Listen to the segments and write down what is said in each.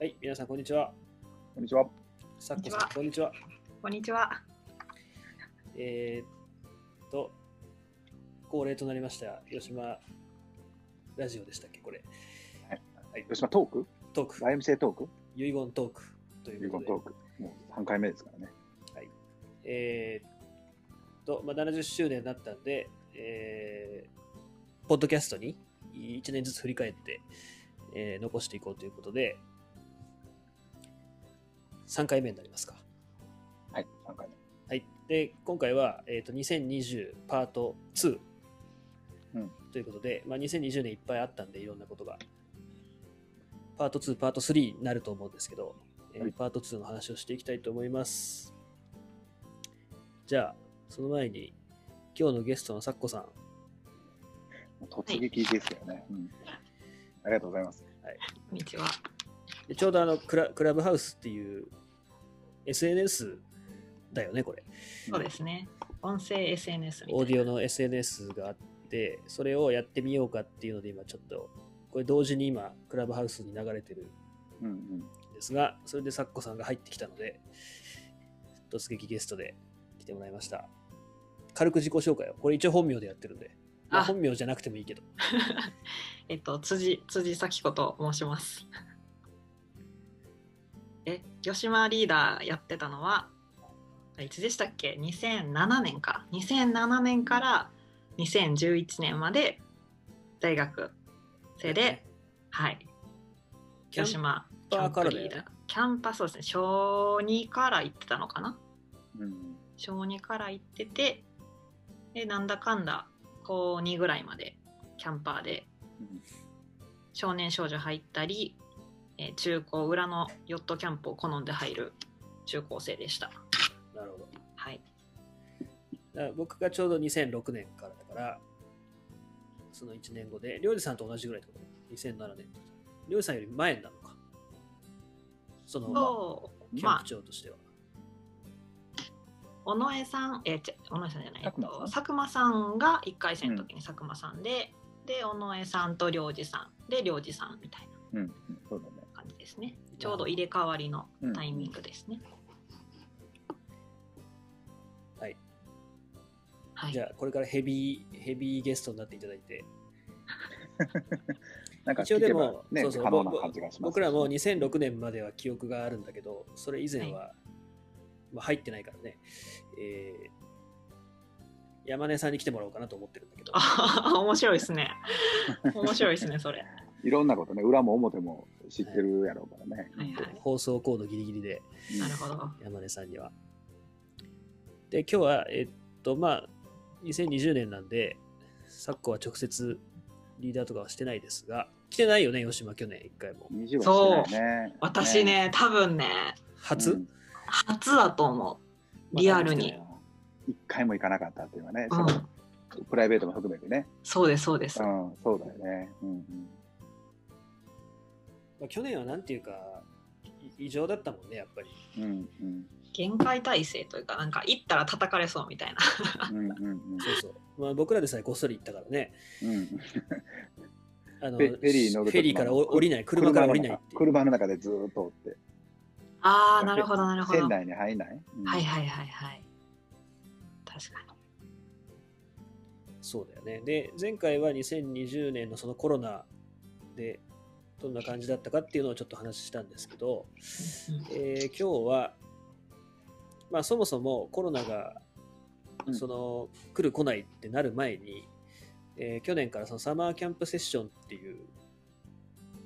はい、皆さん、こんにちは。こんにちは。さっこさん、こんにちは。こんにちは。えー、っと、恒例となりました、吉島ラジオでしたっけ、これ。はい、吉島トーク？トーク、?YMCA トーク？遺言トークということで遺言ト、ーク。もう3回目ですからね。えー、っと、まあ、70周年になったんで、えー、ポッドキャストに1年ずつ振り返って、えー残していこうということで、3回目になりますか。はい、3回目。はい。で、今回は、えっ、と、2020パート2。うんということで、まあ、2020年いっぱいあったんで、いろんなことが。パート2、パート3になると思うんですけど、えーはいパート2の話をしていきたいと思います。じゃあ、その前に、今日のゲストのさっこさん、もう突撃ですよね、うん。ありがとうございます。こんにちは。でちょうどあのクラ、クラブハウスっていう SNS だよね、これ。そうですね。音声 SNS みたいな。オーディオの SNS があって、それをやってみようかっていうので、今ちょっと、これ同時に今、クラブハウスに流れてるうんうん。んですが、それでサッコさんが入ってきたので、突撃ゲストで来てもらいました。軽く自己紹介を。これ一応本名でやってるんで、まああ本名じゃなくてもいいけど。えっと、辻、辻咲子と申します。え、吉島リーダーやってたのは、いつでしたっけ ?2007 年か。2007年から2011年まで大学生で、はい。吉島パーからだよねキャンプリーダー。キャンパーそうですね。小2から行ってたのかな？うん小2から行っててでなんだかんだ高2ぐらいまでキャンパーでうん少年少女入ったり、えー中高裏のヨットキャンプを好んで入る中高生でしたなるほど。はい僕がちょうど2006年からだから、その1年後で、りょうじさんと同じぐらいってこと ?2007 年とりょうじさんより前なのか。その、キャンプまあ長としては。尾上さんえーち尾上さんじゃないえっ佐久間さん？と佐久間さんが1回戦の時に佐久間さんで、で尾上さんと良二さんで良二さんみたいなうんうん。そうだね。ですね。ちょうど入れ替わりのタイミングですね、はい。はい。じゃあ、これからヘビー、ヘビーゲストになっていただいて、なんか一応でも、ね、そうそう可能な感じがします。僕らも2006年までは記憶があるんだけど、それ以前は、まあ、入ってないからね、えー山根さんに来てもらおうかなと思ってるんだけど、あ面白いですね。面白いですね、それ。いろんなことね、裏も表も知ってるやろうからね。はいはい。放送コードギリギリでうんなるほど。山根さんには。で、今日は、えっと、まあ、2020年なんで、昨今は直接リーダーとかはしてないですが、来てないよね、吉間、去年一回も。20はしてないね。私ね、多分ね、初、うん初だと思う。リアルに。一回も行かなかったっていうのはね、プライベートも含めてね。そうです、そうですう。ん、そうだよね。うんうん。まあ、去年はなんていうか、い異常だったもんね、やっぱり。うんうん限界体制というか、なんか行ったら叩かれそうみたいな。うんうんうんそうそう。まあ、僕らでさえこっそり行ったからね、うんあのフェリーフェリーからお降りない、車から降りない。車の中でずーっとおって。あー、なるほど、なるほど。はい船内に入んない、うんはいはいはい。確かに。そうだよね。で、前回は2020年のそのコロナで、どんな感じだったかっていうのをちょっと話したんですけど、えー今日は、まあそもそもコロナがうん。その来る来ないってなる前に、えー去年からそのサマーキャンプセッションっていう、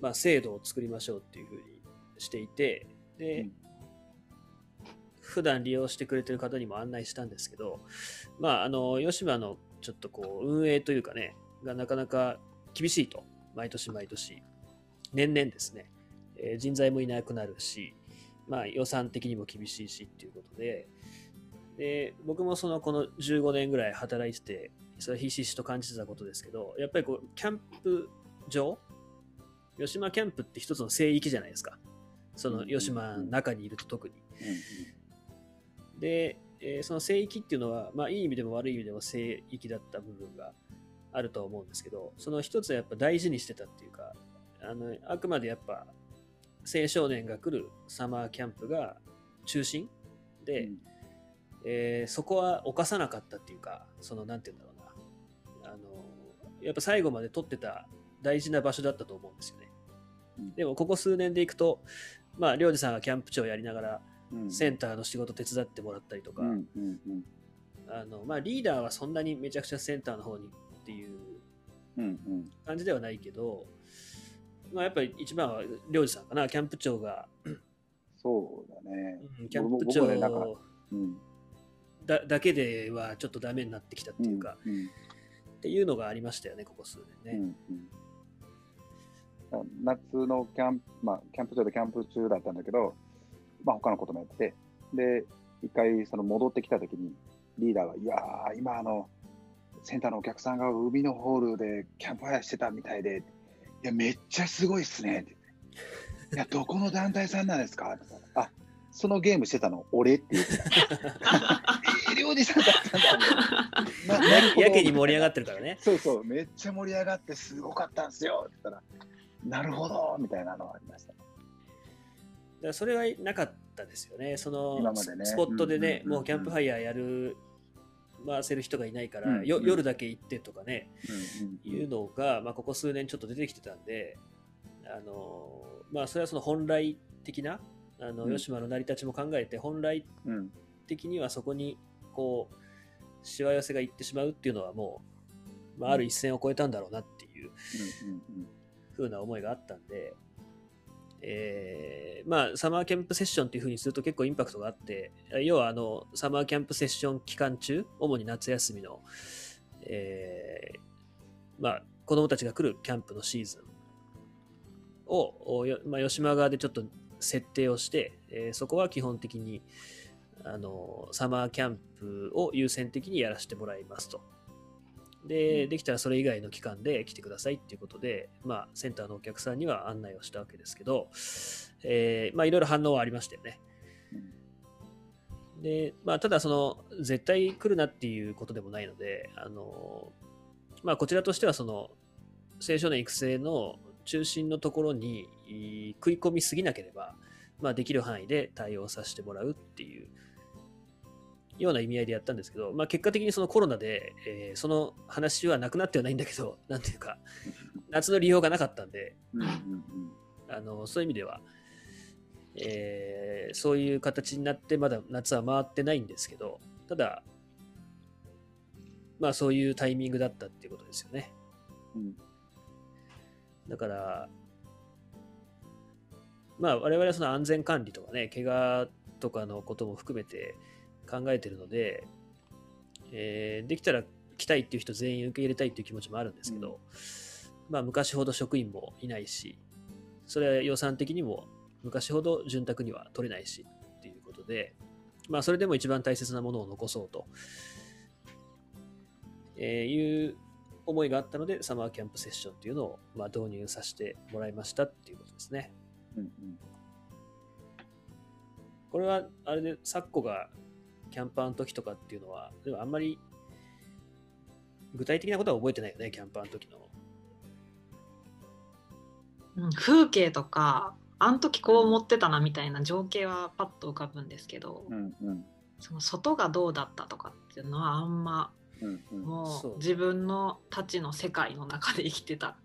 まあ、制度を作りましょうっていうふうにしていて、で、うん。普段利用してくれてる方にも案内したんですけど、まあ、あの、吉島のちょっとこう、運営というかね、がなかなか厳しいと、毎年毎年、年々ですね、えー人材もいなくなるし、まあ、予算的にも厳しいしっていうことで、で、僕もその、この15年ぐらい働いてて、それはひしひしと感じてたことですけど、やっぱりこう、キャンプ場吉島キャンプって一つの聖域じゃないですか。その吉島の中にいると特に。で、えーその聖域っていうのは、まあ、いい意味でも悪い意味でも聖域だった部分があると思うんですけど、その一つはやっぱ大事にしてたっていうか、あのあくまでやっぱ青少年が来るサマーキャンプが中心で、うん。えーそこは犯さなかったっていうか、その、なんて言うんだろうな。あの、やっぱ最後まで取ってた大事な場所だったと思うんですよね。うん。でも、ここ数年でいくと、まあ、りょうじさんがキャンプ長やりながら、うん。センターの仕事手伝ってもらったりとか、うんうんうん。あの、まあ、リーダーはそんなにめちゃくちゃセンターの方にっていううんうん。感じではないけど、まあ、やっぱり一番はりょうじさんかな、キャンプ長が、そうだね。うんキャンプ僕長んかうん。だだけではちょっとダメになってきたっていうか、うんうんっていうのがありましたよね、ここ数年ね。うんうん、夏のキャンプ、まあ、キャンプ場でキャンプ中だったんだけど、まあ、他のこともやってて、で、一回その戻ってきたときに、リーダーが、いやー、今、あの、センターのお客さんが海のホールでキャンプファイアしてたみたいで、いや、めっちゃすごいっすねって。いや、どこの団体さんなんですか？ってあ、そのゲームしてたの、俺って言ってた。えー、りょうじさんだったんだ。ななるほどやけに盛り上がってるからね。そうそう、めっちゃ盛り上がってすごかったんですよって言ったら、なるほどみたいなのがありました。だそれはなかったですよね。そのねスポットでね、うんうんうんうんもうキャンプファイヤーやる、回せる人がいないから、よ夜だけ行ってとかね、うんいうのが、まあ、ここ数年ちょっと出てきてたんで、あのまあ、それはその本来的な、あのうん。吉間の成り立ちも考えて、本来的にはそこに、こう、しわ寄せがいってしまうっていうのはもう、まあ、ある一線を越えたんだろうなっていううん風な思いがあったんで、えーまあ、サマーキャンプセッションっていう風にすると結構インパクトがあって、要はあの、サマーキャンプセッション期間中、主に夏休みの、えーまあ、子供たちが来るキャンプのシーズンを、まあ、吉間側でちょっと設定をして、えーそこは基本的に、あの、サマーキャンプを優先的にやらせてもらいますと。で、できたらそれ以外の期間で来てくださいっていうことで、まあ、センターのお客さんには案内をしたわけですけど、えーまあ、いろいろ反応はありましたよね。で、まあ、ただ、その、絶対来るなっていうことでもないので、あの、まあ、こちらとしては、その、青少年育成の中心のところにい食い込みすぎなければ、まあ、できる範囲で対応させてもらうっていうような意味合いでやったんですけど、まあ、結果的にそのコロナで、えーその話はなくなってはないんだけど、なんていうか、夏の利用がなかったんで、あのそういう意味では、えーそういう形になって、まだ夏は回ってないんですけど、ただ、まあそういうタイミングだったっていうことですよね。うんだから、まあ我々はその安全管理とかね、怪我とかのことも含めて考えてるので、えーできたら来たいっていう人全員受け入れたいっていう気持ちもあるんですけど、まあ昔ほど職員もいないし、それは予算的にも昔ほど潤沢には取れないしっていうことで、まあそれでも一番大切なものを残そうと、えーいう思いがあったので、サマーキャンプセッションっていうのをまあ導入させてもらいましたっていうことですね。うんこれはあれで、サッコがキャンパーの時とかっていうのは、でもあんまり具体的なことは覚えてないよね、キャンパーの時の。うん風景とかあの時こう思ってたなみたいな情景はパッと浮かぶんですけど、うんうん。その外がどうだったとかっていうのはあんまうんうん。もう自分のたちの世界の中で生きてた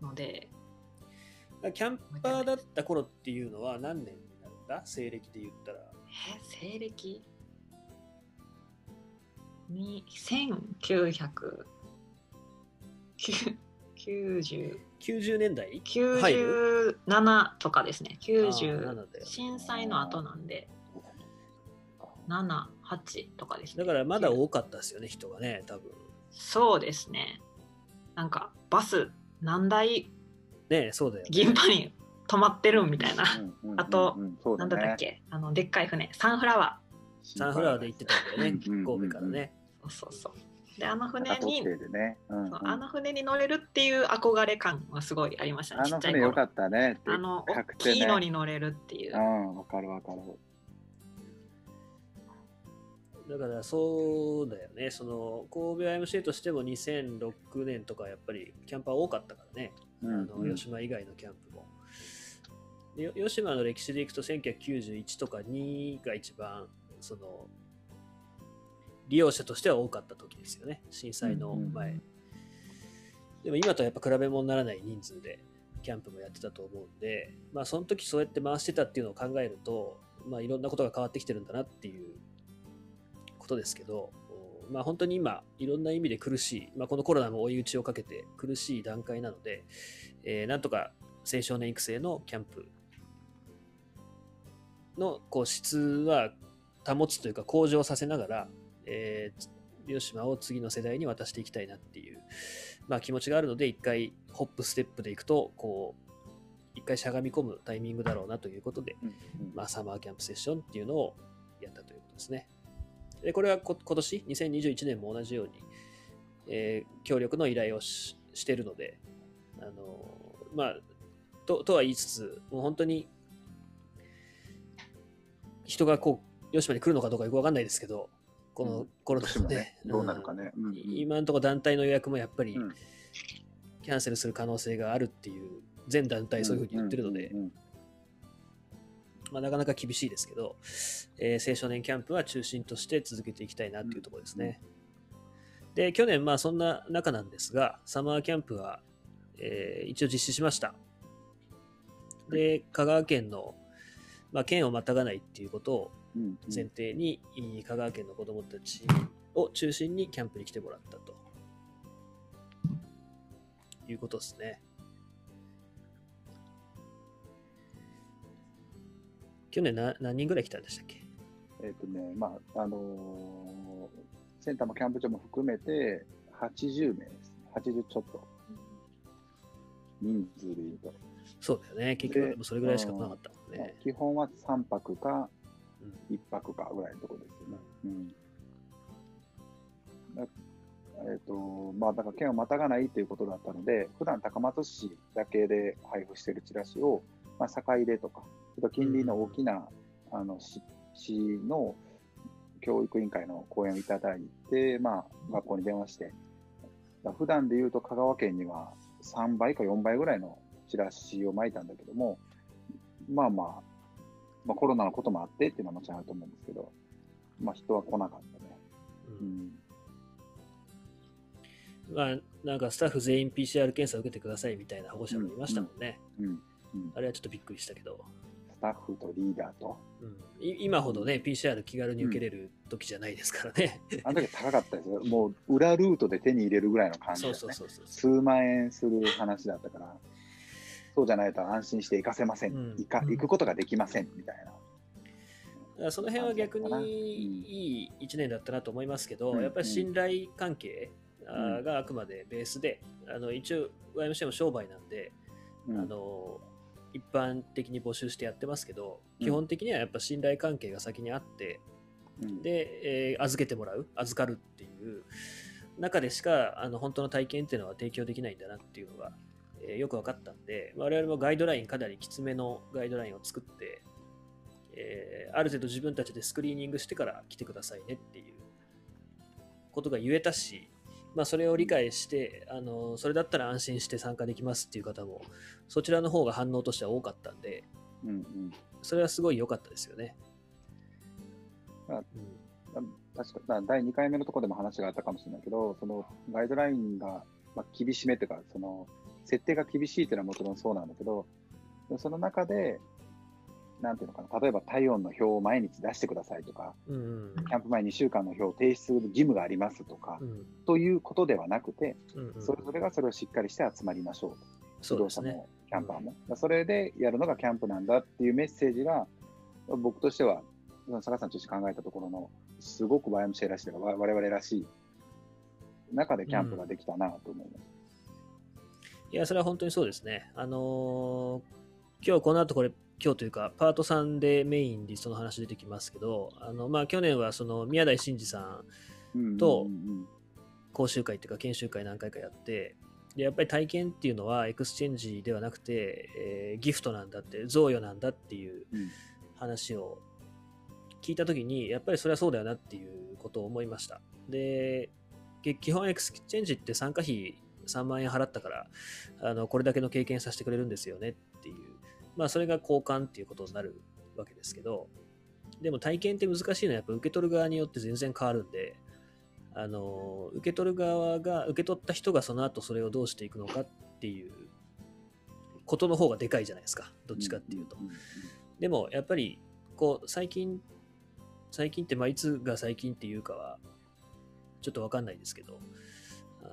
ので。キャンパーだった頃っていうのは何年になるんだ？西暦で言ったら。え西暦？に1990 90 90年代？97とかですね。あー90 7だよ震災の後なんで。78とかですね。だからまだ多かったですよね、人がね、多分。そうですね。なんかバス何台？ねそうだよ、ね。現場に止まってるみたいな、あとうんそうなんだったっねけ？あのでっかい船。サンフラワサンフラワーで行ってたんだよね、神戸からね。ーそうそうそう。であの船高にね。うんうん。そうあの船に乗れるっていう憧れ感はすごいありましたねあの船よかったねあの大きいのねに乗れるっていう、うんわかるわかる。だからそうだよね、その神戸 IMC としても2006年とかやっぱりキャンパー多かったからね、うんあのうん。吉島以外のキャンプも。よ吉島の歴史でいくと1991とか2が一番その利用者としては多かった時ですよね。震災の前、うんうん。でも今とはやっぱ比べ物にならない人数でキャンプもやってたと思うんでまあその時そうやって回してたっていうのを考えるとまあいろんなことが変わってきてるんだなっていうことですけどおまあ本当に今いろんな意味で苦しい、まあ、このコロナも追い打ちをかけて苦しい段階なので、えーなんとか青少年育成のキャンプのこう質は保つというか向上させながら、えー広島を次の世代に渡していきたいなっていう、まあ、気持ちがあるので一回ホップステップでいくとこう一回しゃがみ込むタイミングだろうなということで、うんうんまあ、サマーキャンプセッションっていうのをやったということですね。でこれはこ今年？2021年も同じように、えー協力の依頼をししてるので、あのまあ、ととは言いつつ、もう本当に人がこう、吉島に来るのかどうかよくわかんないですけど、このうん。コロナね。どうなるかね。うんうん。今のところ団体の予約もやっぱりうん。キャンセルする可能性があるっていう、全団体そういうふうに言ってるので、まあ、なかなか厳しいですけど、えー青少年キャンプは中心として続けていきたいなっていうところですね。で、去年、まあそんな中なんですが、サマーキャンプは、えー一応実施しました。で、香川県の、まあ、県をまたがないっていうことを前提に、いい香川県の子どもたちを中心にキャンプに来てもらったということですね。去年な何人ぐらい来たんでしたっけ？えっ、とね、まあ、あのーセンターもキャンプ場も含めて80名ですね。80ちょっと。人数で言うと。そうだよね。結局それぐらいしか来なかったもんまあね。基本は3泊かうん1泊かぐらいのところですよね。うん。だえっ、と、まあ、だから県をまたがないということだったので、普段高松市だけで配布しているチラシを、まあ、坂出とか、ちょっと近隣の大きな、あの市市の教育委員会の講演をいただいて、まあ、学校に電話して、だ普段で言うと香川県には3倍か4倍ぐらいのチラシを巻いたんだけども、まあまあ、まあ、コロナのこともあってっていうのはもちろんあると思うんですけど、まあ人は来なかったね。ううんん。まあ、なんかスタッフ全員 PCR 検査を受けてくださいみたいな保護者もいましたもんね。うん。うん。あれはちょっとびっくりしたけど、スタッフとリーダーと。うん、い今ほどね、PCR 気軽に受けれる時じゃないですからね。あの時高かったですよ。もう裏ルートで手に入れるぐらいの感じそうだよね。そうそうそう。数万円する話だったから、そうじゃないと安心して行かせません。うん。行か行くことができませんみたいな。その辺は逆にいい1年だったなと思いますけど、うん。やっぱり信頼関係があくまでベースで、あの一応 YMCA も商売なんで、うん。あの一般的に募集してやってますけど、うん。基本的にはやっぱ信頼関係が先にあって、うん。で、えー預けてもらう、預かるっていう中でしかあの本当の体験っていうのは提供できないんだなっていうのが、えーよく分かったんで、我々もガイドライン、かなりきつめのガイドラインを作って、えーある程度自分たちでスクリーニングしてから来てくださいねっていうことが言えたし、まあ、それを理解してあの、それだったら安心して参加できますっていう方も、そちらの方が反応としては多かったんで、うんうんそれはすごい良かったですよね。あうん確かだ第2回目のところでも話があったかもしれないけど、そのガイドラインが、まあ、厳しめというか、その設定が厳しいというのはもちろんそうなんだけど、その中で、なんていうのかな、例えば体温の表を毎日出してくださいとか、うんキャンプ前2週間の表を提出する義務がありますとかう、んということではなくて、うんうんそれぞれがそれをしっかりして集まりましょうと。指導者もキャンパーも。それでやるのがキャンプなんだっていうメッセージが、僕としては、坂さんとして考えたところの、すごく YMCA らしい我々らしい中でキャンプができたなと思います。いや、それは本当にそうですね。あのー今日この後これ、今日というか、パート3でメインでその話出てきますけど、あの、まあ、去年はその宮台真司さんうんとうん講習会っていうか研修会何回かやって、でやっぱり体験っていうのは exchange ではなくて、えーギフトなんだって、贈与なんだっていううん話を聞いたときに、やっぱりそれはそうだよなっていうことを思いました。で、け基本 exchange って参加費3万円払ったから、あのこれだけの経験させてくれるんですよねっていう。まあ、それが交換っていうことになるわけですけど、でも体験って難しいのはやっぱ受け取る側によって全然変わるんで、あの受け取る側が、受け取った人がその後それをどうしていくのかっていうことの方がでかいじゃないですか、どっちかっていうと。でもやっぱりこう最近最近ってまあいつが最近っていうかはちょっとわかんないですけど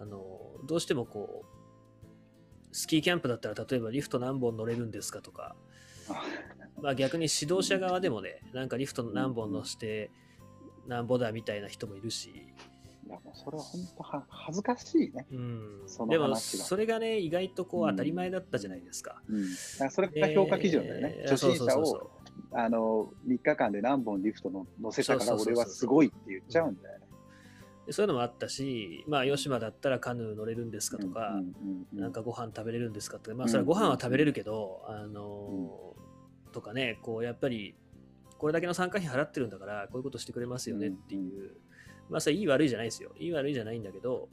あのどうしてもこうスキーキャンプだったら例えばリフト何本乗れるんですかとか、まあ、逆に指導者側でもねなんかリフト何本乗してなんぼだみたいな人もいるし、いやもうそれは本当は恥ずかしいね。うんでもそれがね意外とこう当たり前だったじゃないですか。うん、だからそれが評価基準だよね。えー初心者をあの3日間で何本リフトの乗せたから俺はすごいって言っちゃうんだよね。でそういうのもあったし、まあ、吉間だったらカヌー乗れるんですかとか、なんかご飯食べれるんですかって、まあ、うんそれはご飯は食べれるけど、あのーとかね、こう、やっぱり、これだけの参加費払ってるんだから、こういうことしてくれますよねっていう、まあ、それいい悪いじゃないですよ。いい悪いじゃないんだけど、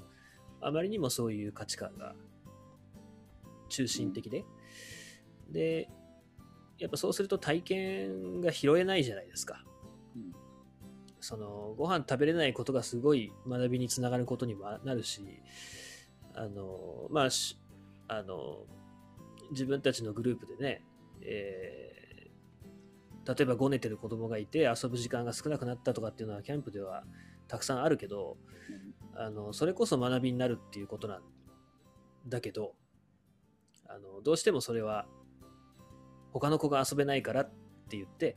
あまりにもそういう価値観が中心的で、で、やっぱそうすると体験が拾えないじゃないですか。そのご飯食べれないことがすごい学びにつながることにもなるし、あのまああの自分たちのグループでね、えー例えばごねてる子供がいて遊ぶ時間が少なくなったとかっていうのはキャンプではたくさんあるけどあのそれこそ学びになるっていうことなんだけどあのどうしてもそれは他の子が遊べないからって言って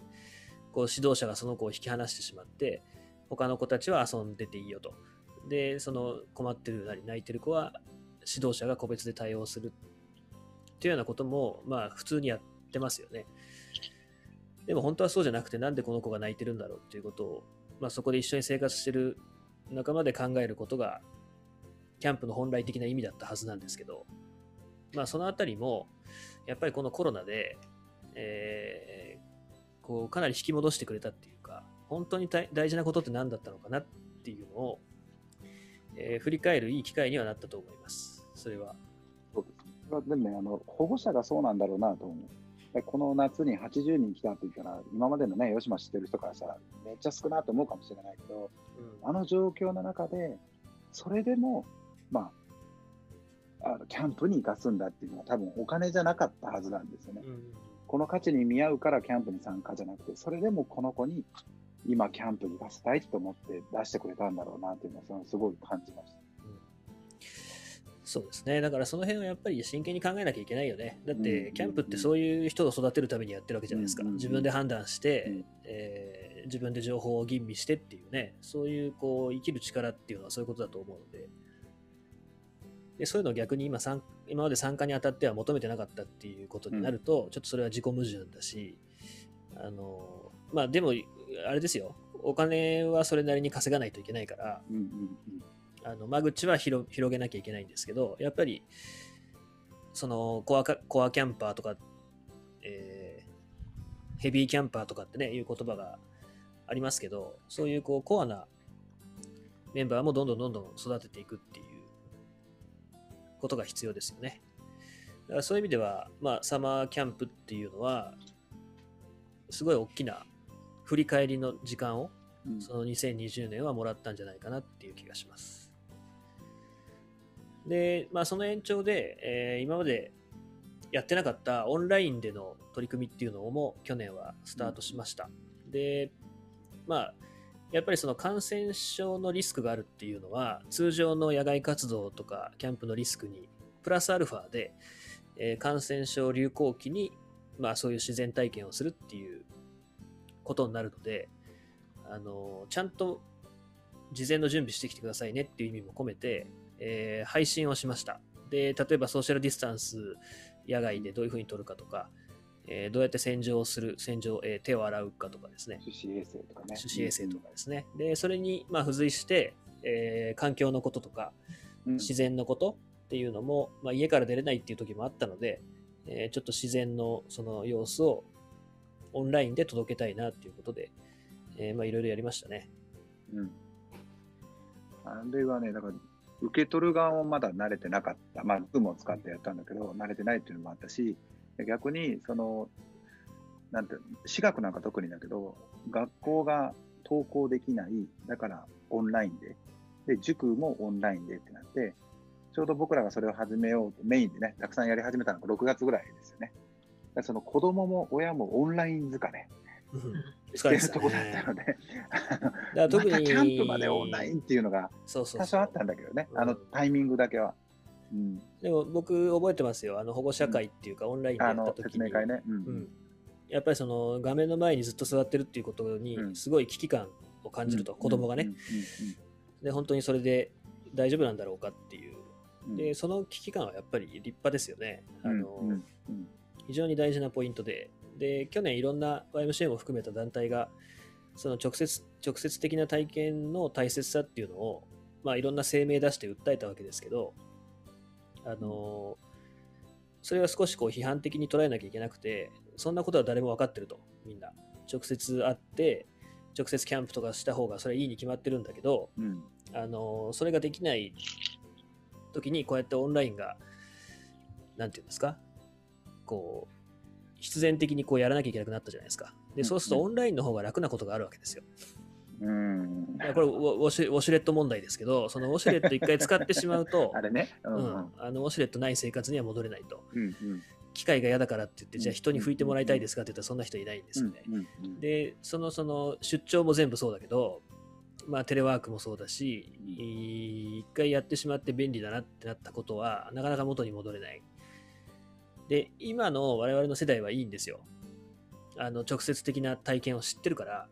こう指導者がその子を引き離してしまって他の子たちは遊んでていいよと。でその困ってるなり泣いてる子は指導者が個別で対応するっていうようなこともまあ普通にやってますよね。でも本当はそうじゃなくてなんでこの子が泣いてるんだろうっていうことを、まあ、そこで一緒に生活してる仲間で考えることがキャンプの本来的な意味だったはずなんですけどまあそのあたりもやっぱりこのコロナで、えーこうかなり引き戻してくれたっていうか本当に大大事なことって何だったのかなっていうのを、えー振り返るいい機会にはなったと思います。それは。そうです。でもねあの、保護者がそうなんだろうなと思う。でこの夏に80人来たって言ったら、今までのね、吉島知ってる人からしたら、めっちゃ少なと思うかもしれないけど、うん。あの状況の中で、それでも、まあ、あのキャンプに行かすんだっていうのは、多分お金じゃなかったはずなんですよね。うんこの価値に見合うからキャンプに参加じゃなくて、それでもこの子に今キャンプに行かせたいと思って出してくれたんだろうなっていうのは、そのすごい感じました。そうですね。だからその辺はやっぱり真剣に考えなきゃいけないよね。だっうんて、キャンプってそういう人を育てるためにやってるわけじゃないですか。うん自分で判断して、うんえー自分で情報を吟味してっていうね、そういうこう生きる力っていうのはそういうことだと思うので、でそういうのを逆に今参今まで参加にあたっては求めてなかったっていうことになると、ちょっとそれは自己矛盾だし、あの、まあでも、あれですよ。お金はそれなりに稼がないといけないから、うんうんあの間口は広広げなきゃいけないんですけど、やっぱり、そのコアカコアキャンパーとか、えーヘビーキャンパーとかってね、いう言葉がありますけど、そういうこうコアなメンバーもどんどんどんどん育てていくっていうことが必要ですよね。だからそういう意味では、まあ、サマーキャンプっていうのは、すごい大きな振り返りの時間をうんその2020年はもらったんじゃないかなっていう気がします。で、まあ、その延長で、えー今までやってなかったオンラインでの取り組みっていうのも去年はスタートしました。で、まあ、やっぱりその感染症のリスクがあるっていうのは、通常の野外活動とかキャンプのリスクにプラスアルファで、えー感染症流行期に、まあ、そういう自然体験をするっていうことになるので、あのちゃんと事前の準備してきてくださいねっていう意味も込めて、えー配信をしました。で、例えばソーシャルディスタンス野外でどういうふうに取るかとか、えーどうやって洗浄する、洗浄、えー手を洗うかとかですね、手指衛生とかね。手指衛生とかですね。で、それにまあ付随して、えー環境のこととか、うん、自然のことっていうのも、まあ、家から出れないっていう時もあったので、えーちょっと自然のその様子をオンラインで届けたいなっていうことで、えーまあいろいろやりましたね。うん。あれはね、だから、受け取る側もまだ慣れてなかった。まあ、ズームを使ってやったんだけど、慣れてないっていうのもあったし、で逆に、その、なんて、私学なんか特にだけど、学校が登校できない、だからオンラインで、で、塾もオンラインでってなって、ちょうど僕らがそれを始めようと、メインでね、たくさんやり始めたのが6月ぐらいですよね。その子供も親もオンライン疲れうんしてる疲れてたとこだったね。ので、特にまたキャンプまでオンラインっていうのが多少あったんだけどね、うんあのタイミングだけは。うん、でも僕覚えてますよ。あの保護者会っていうか、オンラインでやった時に。説明会ね。うん。うん。やっぱりその画面の前にずっと座ってるっていうことにうん。すごい危機感を感じると、子供がね、うん。うん。で本当にそれで大丈夫なんだろうかっていう。うん。うんでその危機感はやっぱり立派ですよね。あの、うん。うん。うん。非常に大事なポイントで。で去年いろんな YMCA も含めた団体がその直接直接的な体験の大切さっていうのを、まあ、いろんな声明出して訴えたわけですけどあのそれは少しこう批判的に捉えなきゃいけなくてそんなことは誰も分かってるとみんな。直接会って直接キャンプとかした方がそれはいいに決まってるんだけどうん。あのそれができない時にこうやってオンラインがなんていうんですか？こう必然的にこうやらなきゃいけなくなったじゃないですか。でそうするとうんオンラインの方が楽なことがあるわけですよ。うんだからこれウォシュウォシュレット問題ですけどそのウォシュレット一回使ってしまうと あれね。ううん。うん。んあのウォシュレットない生活には戻れないと。うん機械が嫌だからって言ってうんじゃあ人に拭いてもらいたいですかって言ったらそんな人いないんですよね、うんうんでそのその出張も全部そうだけど、まあ、テレワークもそうだし、うん。一回やってしまって便利だなってなったことはなかなか元に戻れない。で今の我々の世代はいいんですよ。あの直接的な体験を知ってるから、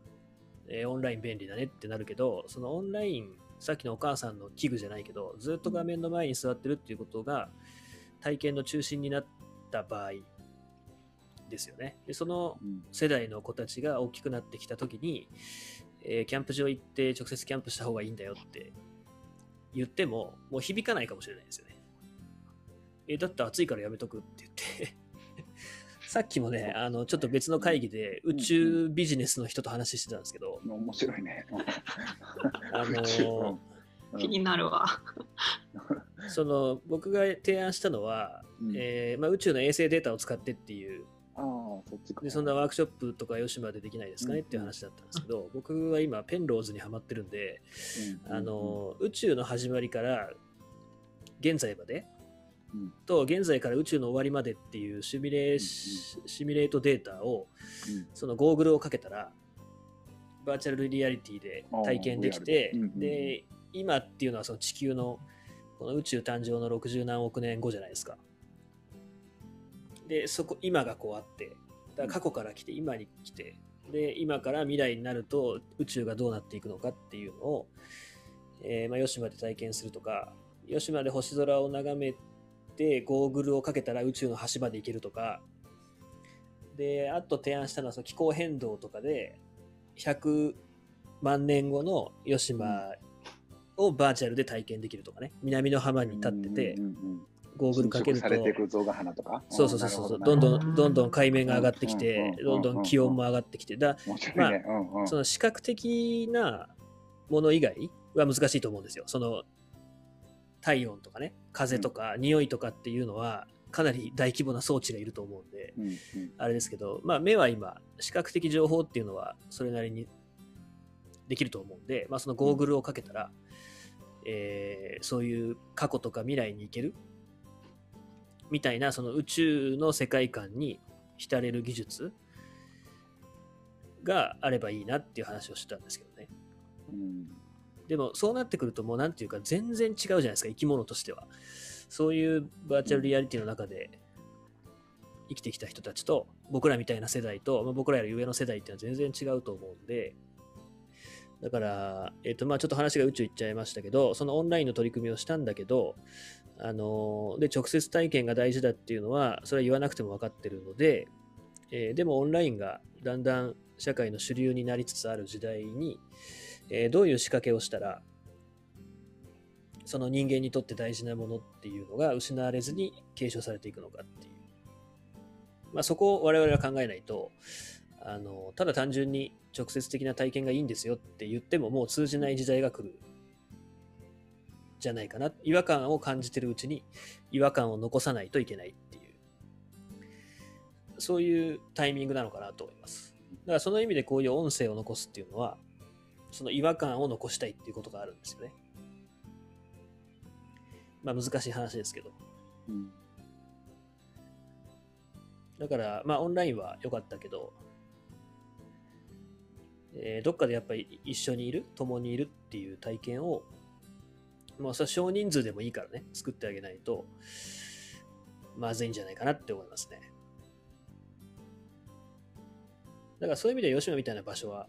えーオンライン便利だねってなるけどそのオンラインさっきのお母さんの器具じゃないけどずっと画面の前に座ってるっていうことが体験の中心になった場合ですよね。でそのうん。世代の子たちが大きくなってきた時に、えーキャンプ場行って直接キャンプした方がいいんだよって言ってももう響かないかもしれないですよね。えだって暑いからやめとくって言ってさっきもねあのちょっと別の会議で宇宙ビジネスの人と話してたんですけど、面白いね。あのーうん。気になるわ。その僕が提案したのは、うん。えーまあ、宇宙の衛星データを使ってっていう。ああ、そっちか。でそんなワークショップとか吉島でできないですかねっていう話だったんですけど、僕は今ペンローズにはまってるんで、うん。あ、の宇宙の始まりから現在まで、うんと現在から宇宙の終わりまでっていうシミュレーシシミュレートデータをうん。そのゴーグルをかけたらバーチャルリアリティで体験できてで今っていうのはその地球のこの宇宙誕生の60何億年後じゃないですか。でそこ今がこうあってだ過去から来て今に来てで今から未来になると宇宙がどうなっていくのかっていうのを、えーまあ、吉島で体験するとか吉島で星空を眺めてゴーグルをかけたら宇宙の端まで行けるとか。であと提案したのはその気候変動とかで100万年後の吉島をバーチャルで体験できるとかね。南の浜に立っててゴーグルかけると。そうそうそうそうなどんどんどんどん海面が上がってきてどんどん気温も上がってきて。だ面白いね。うんうん。その視覚的なもの以外は難しいと思うんですよ。その体温とかね、風とか匂いとかっていうのはかなり大規模な装置がいると思うんで、うんうん。あれですけど、まあ目は今、視覚的情報っていうのはそれなりにできると思うんで、まあそのゴーグルをかけたら、えーそういう過去とか未来に行けるみたいなその宇宙の世界観に浸れる技術があればいいなっていう話をしてたんですけどね。うんでもそうなってくるともうなんていうか全然違うじゃないですか生き物としては。そういうバーチャルリアリティの中で生きてきた人たちと僕らみたいな世代と、まあ、僕らより上の世代っていうのは全然違うと思うんで。だから、えっとまあ、ちょっと話が宇宙行っちゃいましたけどそのオンラインの取り組みをしたんだけどあので直接体験が大事だっていうのはそれは言わなくても分かってるので、えーでもオンラインがだんだん社会の主流になりつつある時代に、えーどういう仕掛けをしたらその人間にとって大事なものっていうのが失われずに継承されていくのかっていう、まあ、そこを我々は考えないとあのただ単純に直接的な体験がいいんですよって言ってももう通じない時代が来るじゃないかな。違和感を感じてるうちに違和感を残さないといけないっていう。そういうタイミングなのかなと思います。だからその意味でこういう音声を残すっていうのは、その違和感を残したいっていうことがあるんですよね。まあ難しい話ですけど。うんだから、まあオンラインは良かったけど、えーどっかでやっぱり一緒にいる、共にいるっていう体験を、まあそれは少人数でもいいからね、作ってあげないと、まずいんじゃないかなって思いますね。だからそういう意味で吉野みたいな場所は、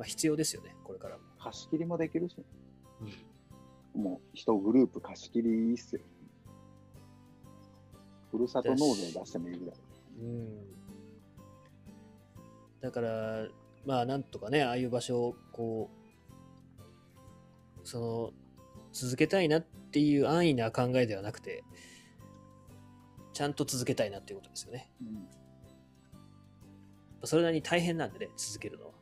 まあ必要ですよね、これからも。貸し切りもできるし、うんもう一グループ貸し切りいいっすよ。ふるさと納税出してもいいぐらい。うんだから、まあ、なんとかね、ああいう場所を、こう、その、続けたいなっていう安易な考えではなくて、ちゃんと続けたいなっていうことですよね。うんそれなりに大変なんでね、続けるのは。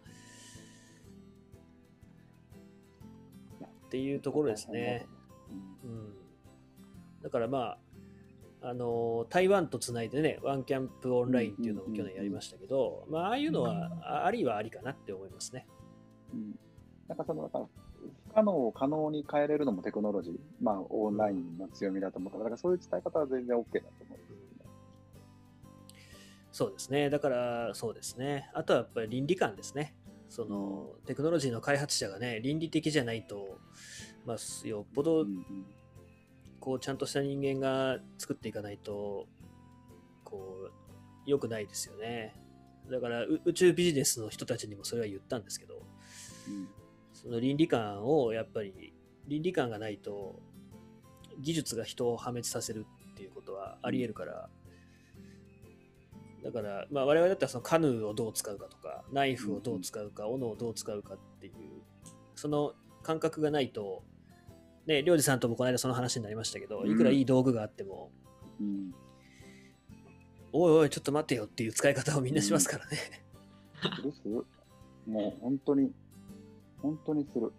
っていうところですね。うんうん。だからまあ、あの台湾とつないでね、ワンキャンプオンラインっていうのを去年やりましたけど、まあ、ああいうのは、あありはありかなって思いますね。うんなんかその、だから、不可能を可能に変えれるのもテクノロジー、まあ、オンラインの強みだと思うから、だからそういう伝え方は全然 OK だと思う。そうですね。だから、そうですね。あとはやっぱり倫理観ですね。その、テクノロジーの開発者がね、倫理的じゃないと、まあ、よっぽどこうちゃんとした人間が作っていかないとこう良くないですよね。だからう宇宙ビジネスの人たちにもそれは言ったんですけどうん。その倫理観をやっぱり倫理観がないと技術が人を破滅させるっていうことはあり得るからだから、まあ、我々だったらそのカヌーをどう使うかとかナイフをどう使うか斧をどう使うかっていうその感覚がないとね、りょうじさんともこの間その話になりましたけど、いくらいい道具があっても、うんおいおい、ちょっと待ってよっていう使い方をみんなしますからね。するする。もう本当に、本当にする。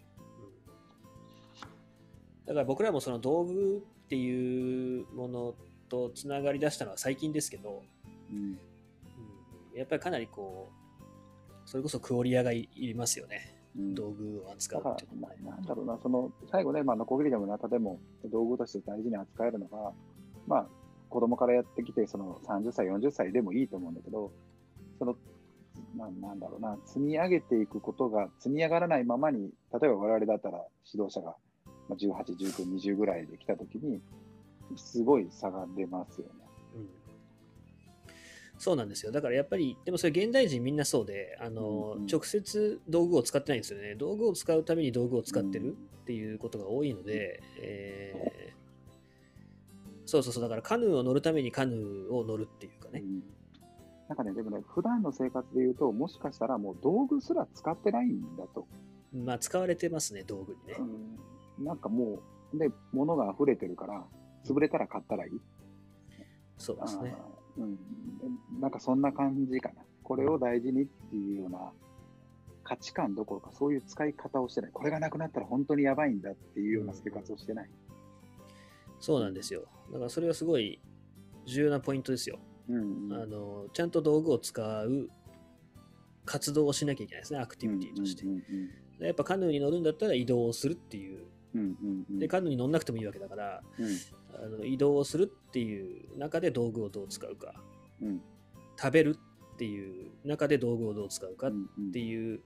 だから僕らもその道具っていうものとつながり出したのは最近ですけど、うんうんやっぱりかなりこう、それこそクオリアがいいりますよね。うん道具を扱うっていうのはね。ら、ななんだろうな、その、最後ね、まあ、ノコギリでもナタでも道具として大事に扱えるのが、まあ、子供からやってきて、その30歳、40歳でもいいと思うんだけど、その、ななんだろうな、積み上げていくことが積み上がらないままに、例えば我々だったら指導者がまあ18、19、20ぐらいで来たときに、すごい差が出ますよね。うんそうなんですよ。だからやっぱり、でもそれ現代人みんなそうで、あの、うんうん直接道具を使ってないんですよね。道具を使うために道具を使ってるっていうことが多いので、えーそうそうそう、だからカヌーを乗るためにカヌーを乗るっていうかね。うんなんかね、でもね、普段の生活で言うと、もしかしたらもう道具すら使ってないんだと。まあ使われてますね、道具にね。うん、なんかもう、で、物が溢れてるから、潰れたら買ったらいい。そうですね。うん、なんかそんな感じかな。これを大事にっていうような価値観どころか、そういう使い方をしてない。これがなくなったら本当にやばいんだっていうような生活をしてない。そうなんですよ。だからそれはすごい重要なポイントですよ。うんうんあの、ちゃんと道具を使う活動をしなきゃいけないですね、アクティビティとしてやっぱカヌーに乗るんだったら移動をするっていう。うんうんうん。で、カヌーに乗んなくてもいいわけだから、うんあの移動をするっていう中で道具をどう使うか。うん。食べるっていう中で道具をどう使うかっうんうん。ていう、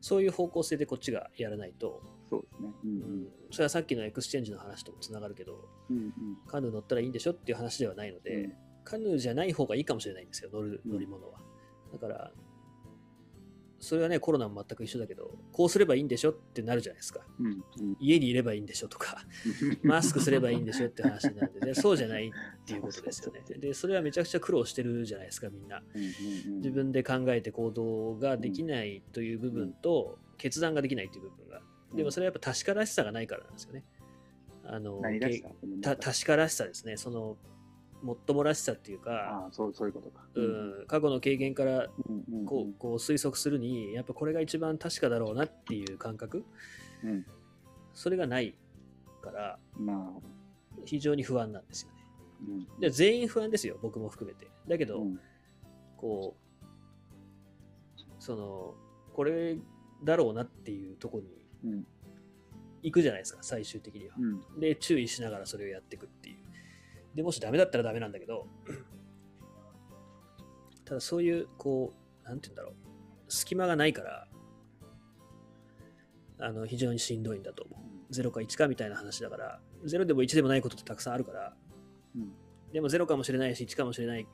そういう方向性でこっちがやらないと、そうですね。うん。うん。それはさっきの exchange の話ともつながるけど、うんうん。カヌー乗ったらいいんでしょっていう話ではないので、うん。カヌーじゃない方がいいかもしれないんですよ、乗るうん。乗り物は。だから、それはね、コロナも全く一緒だけど、こうすればいいんでしょってなるじゃないですか。うんうん家にいればいいんでしょとか、マスクすればいいんでしょって話なんで、ね、そうじゃないっていうことですよね。で、それはめちゃくちゃ苦労してるじゃないですか、みんな。うんうんうん自分で考えて行動ができないという部分と、決断ができないという部分が。でもそれはやっぱ確からしさがないからなんですよね。あの、確からしさですね。その、もっともらしさっていうか、そうそういうことか。うん、過去の経験からこうこう推測するに、やっぱこれが一番確かだろうなっていう感覚、うんそれがないから。非常に不安なんですよね。うんで全員不安ですよ、僕も含めて。だけど、うんこう、その、これだろうなっていうところにうん行くじゃないですか、最終的には。うんで、注意しながらそれをやっていくっていう。で、もしダメだったらダメなんだけど、ただそういう、こう、なんて言うんだろう、隙間がないから、あの、非常にしんどいんだと思う。0か1かみたいな話だから、0でも1でもないことってたくさんあるから、うんでも0かもしれないし、1かもしれない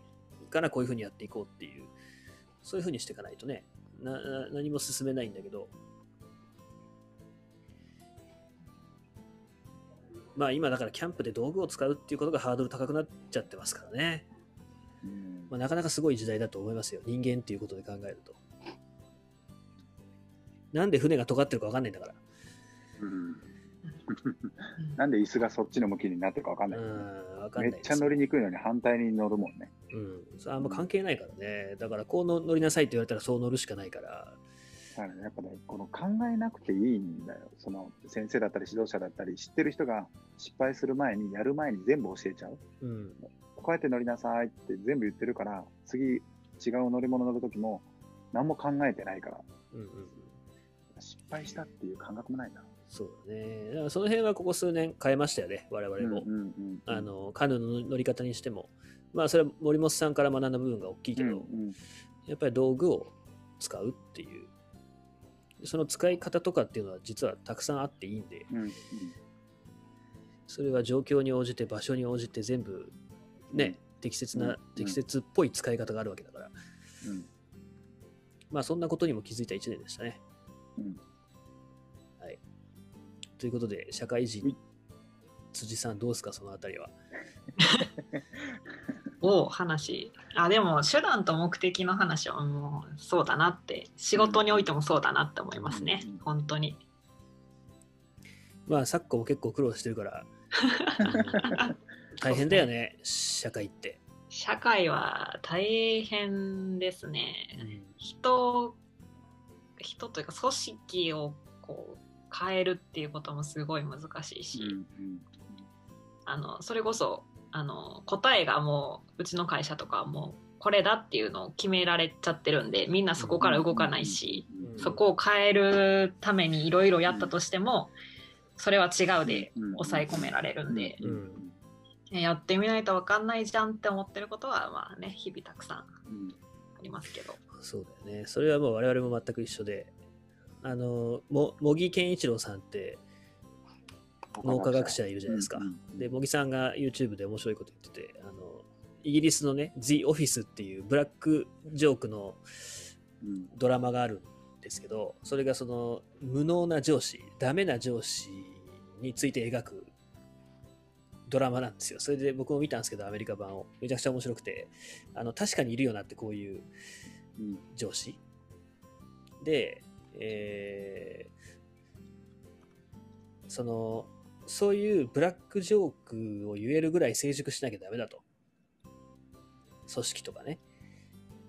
からこういうふうにやっていこうっていう、そういうふうにしていかないとね、なな何も進めないんだけど、まあ今だからキャンプで道具を使うっていうことがハードル高くなっちゃってますからね。うんまあ、なかなかすごい時代だと思いますよ。人間っていうことで考えると。なんで船が尖ってるか分かんないんだから。うんなんで椅子がそっちの向きになってるかわかんない。うん、分かんめないですっちゃ乗りにくいのに反対に乗るもんね。うん。それあんま関係ないからね。だからこうの乗りなさいって言われたらそう乗るしかないから。だからね、やっぱね、この考えなくていいんだよ。その先生だったり指導者だったり、知ってる人が失敗する前に、やる前に全部教えちゃう。うん。こうやって乗りなさいって全部言ってるから、次違う乗り物乗るときも何も考えてないから、うんうんうん。失敗したっていう感覚もないんだ。そうだね。だからその辺はここ数年変えましたよね。我々も。うんうんうんあの、カヌーの乗り方にしても。まあそれは森本さんから学んだ部分が大きいけど、うんうんやっぱり道具を使うっていう。その使い方とかっていうのは実はたくさんあっていいんで、うんうん。それは状況に応じて場所に応じて全部ね、適切な、うん。適切っぽい使い方があるわけだから、うん。まあそんなことにも気づいた1年でしたね。うん。はい。ということで、社会人はい、辻さんどうですか、そのあたりは。お話あでも手段と目的の話はもうそうだなって仕事においてもそうだなって思いますね、うん。本当に。まあ昨今も結構苦労してるから、大変だよね、社会って。社会は大変ですね。人人というか組織をこう変えるっていうこともすごい難しいし、うんうん。あのそれこそあの答えがもううちの会社とかはもうこれだっていうのを決められちゃってるんでみんなそこから動かないし、そこを変えるためにいろいろやったとしても、それは違うで抑え込められるんで、うんやってみないと分かんないじゃんって思ってることはまあね日々たくさんあうんりますけど。そうだよね。それはもう我々も全く一緒で、あの、も茂木健一郎さんって脳科学者いるじゃないですか。で、茂木さんが YouTube で面白いこと言ってて、あの、イギリスのね、The Office っていうブラックジョークのうんドラマがあるんですけど、それがその無能な上司、ダメな上司について描くドラマなんですよ。それで僕も見たんですけど、アメリカ版を。めちゃくちゃ面白くて、あの、確かにいるよなってこういううん上司。で、えーその、そういうブラックジョークを言えるぐらい成熟しなきゃダメだと。組織とかね、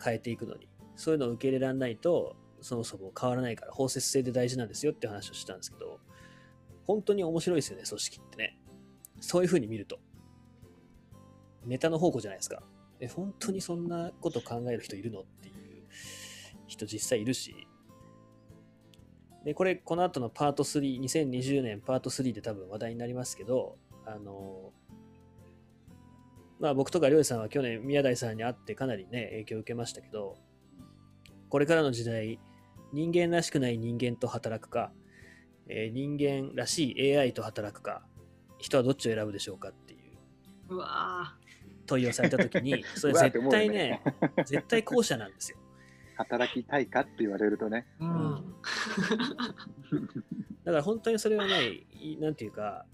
変えていくのに。そういうのを受け入れられないと、そもそも変わらないから、包摂性で大事なんですよって話をしたんですけど、本当に面白いですよね、組織ってね。そういう風に見ると。ネタの宝庫じゃないですか。え、本当にそんなこと考える人いるの？っていう人実際いるし。で、これ、この後のパート3、2020年パート3で多分話題になりますけど、あの、まあ僕とかりょうさんは去年宮台さんに会ってかなりね、影響を受けましたけど、これからの時代、人間らしくない人間と働くか、えー人間らしい AI と働くか、人はどっちを選ぶでしょうかっていう。うわ問いをされたときに、それ絶思うよね。対ね、絶対後者なんですよ。働きたいかって言われるとね。ーうんだから本当にそれはね、いなんていうか、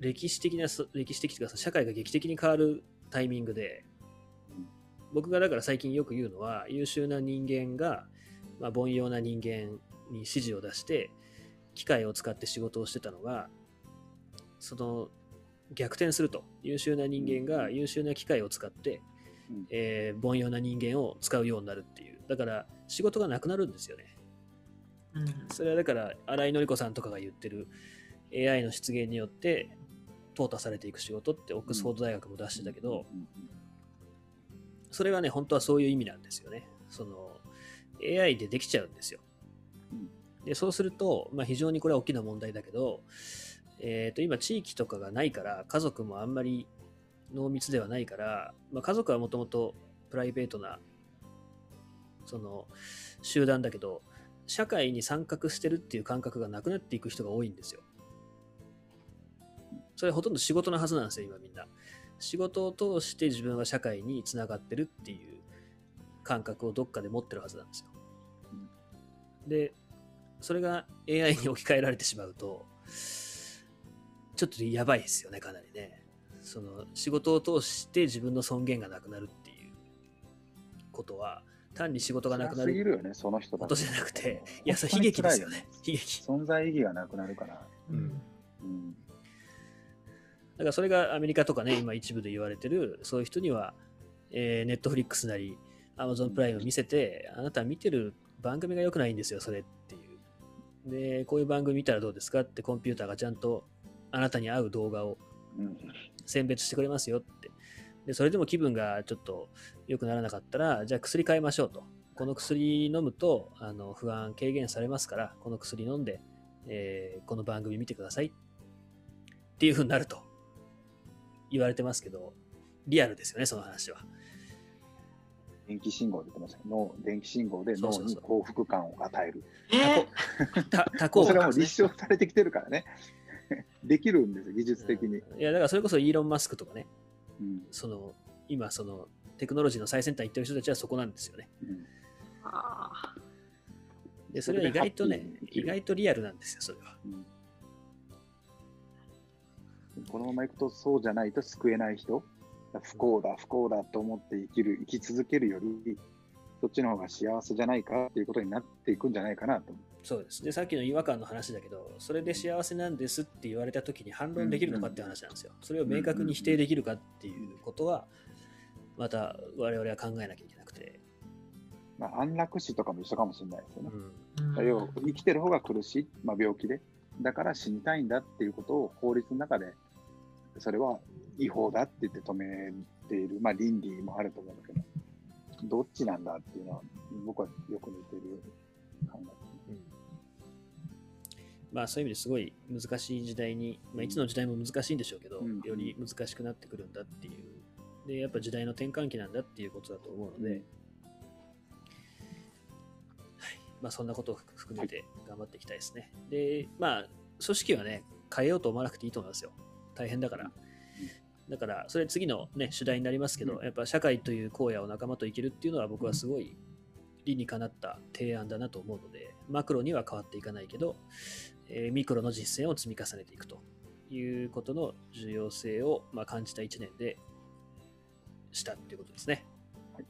歴史的なそ、歴史的というか、社会が劇的に変わるタイミングでうん、僕がだから最近よく言うのは、優秀な人間が、まあ、凡庸な人間に指示を出して、機械を使って仕事をしてたのが、その逆転すると。優秀な人間が優秀な機械を使って、うんえー凡庸な人間を使うようになるっていう。だから仕事がなくなるんですよね。うんそれはだから、新井紀子さんとかが言ってる AI の出現によって、淘汰されていく仕事ってオックスフォード大学も出してたけど、うんそれはね、本当はそういう意味なんですよね。その AI でできちゃうんですよ。でそうすると、まあ、非常にこれは大きな問題だけど、えー、と今、地域とかがないから、家族もあんまり濃密ではないから、まあ、家族はもともとプライベートなその集団だけど、社会に参画してるっていう感覚がなくなっていく人が多いんですよ。それほとんど仕事のはずなんですよ、今みんな。仕事を通して自分は社会につながってるっていう感覚をどっかで持ってるはずなんですよ。で、それが AI に置き換えられてしまうと、ちょっとやばいですよね、かなりね。その仕事を通して自分の尊厳がなくなるっていうことは、単に仕事がなくなる辛すぎるよね、その人ことじゃなくて、いや、それ悲劇ですよね。悲劇。存在意義がなくなるから。うんうんだからそれがアメリカとかね、今一部で言われてる、そういう人には、えー、ネットフリックスなり、アマゾンプライム見せて、あなた見てる番組が良くないんですよ、それっていう。で、こういう番組見たらどうですかってコンピューターがちゃんとあなたに合う動画をうん選別してくれますよって。で、それでも気分がちょっと良くならなかったら、じゃあ薬変えましょうと。この薬飲むとあの不安軽減されますから、この薬飲んで、えーこの番組見てくださいっていう風になると言われてますけど、リアルですよね、その話は。電気信号で言ってましたけど脳電気信号で脳そうそうそうに幸福感を与える。えた多幸それはもう立証されてきてるからね。できるんですよ、技術的に。うんいや、だからそれこそイーロン・マスクとかね、うんその今、そのテクノロジーの最先端行ってる人たちはそこなんですよね。うんあで、それは意外とね意外とリアルなんですよ、それは。うんこのままいくとそうじゃないと救えない人、不幸だ、不幸だと思って生きる、生き続けるより、そっちの方が幸せじゃないかっていうことになっていくんじゃないかなと。そうです。で、さっきの違和感の話だけど、それで幸せなんですって言われたときに反論できるのかって話なんですよ。それを明確に否定できるかっていうことは、また我々は考えなきゃいけなくて。まあ、安楽死とかも一緒かもしれないですよね。うんー要は生きてる方が苦しい、まあ、病気で。だから死にたいんだっていうことを法律の中で、それは違法だって言って止めている、まあ、倫理もあると思うんだけど、どっちなんだっていうのは、僕はよく似てる考えまあそういう意味ですごい難しい時代に、まあ、いつの時代も難しいんでしょうけど、うんより難しくなってくるんだっていう。で、やっぱ時代の転換期なんだっていうことだと思うので、うんはいまあそんなことを含めて頑張っていきたいですね。で、まあ組織はね、変えようと思わなくていいと思いますよ。大変だから。だから、それ次のね、主題になりますけど、うんやっぱ社会という荒野を仲間と生きるっていうのは僕はすごい理にかなった提案だなと思うので、マクロには変わっていかないけど、えーミクロの実践を積み重ねていくということの重要性を、まあ、感じた1年でしたっていうことですね。はい。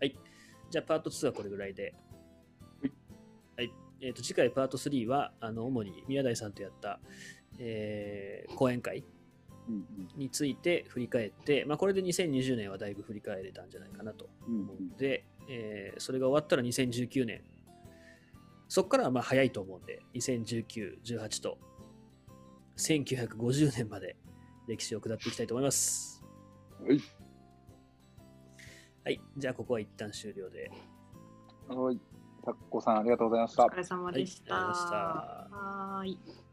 はい、じゃあ、パート2はこれぐらいで。はい。はい。えーと次回パート3は、あの主に宮台さんとやった、えー講演会うんについて振り返って、まあ、これで2020年はだいぶ振り返れたんじゃないかなとうん思うので、えーそれが終わったら2019年、そこからはまあ早いと思うんで、2019、18と1950年まで歴史を下っていきたいと思います。はい。はい、じゃあここは一旦終了で。はい。タッコさん、ありがとうございましたお疲。れ様でした。はいありがとうございましたはーい。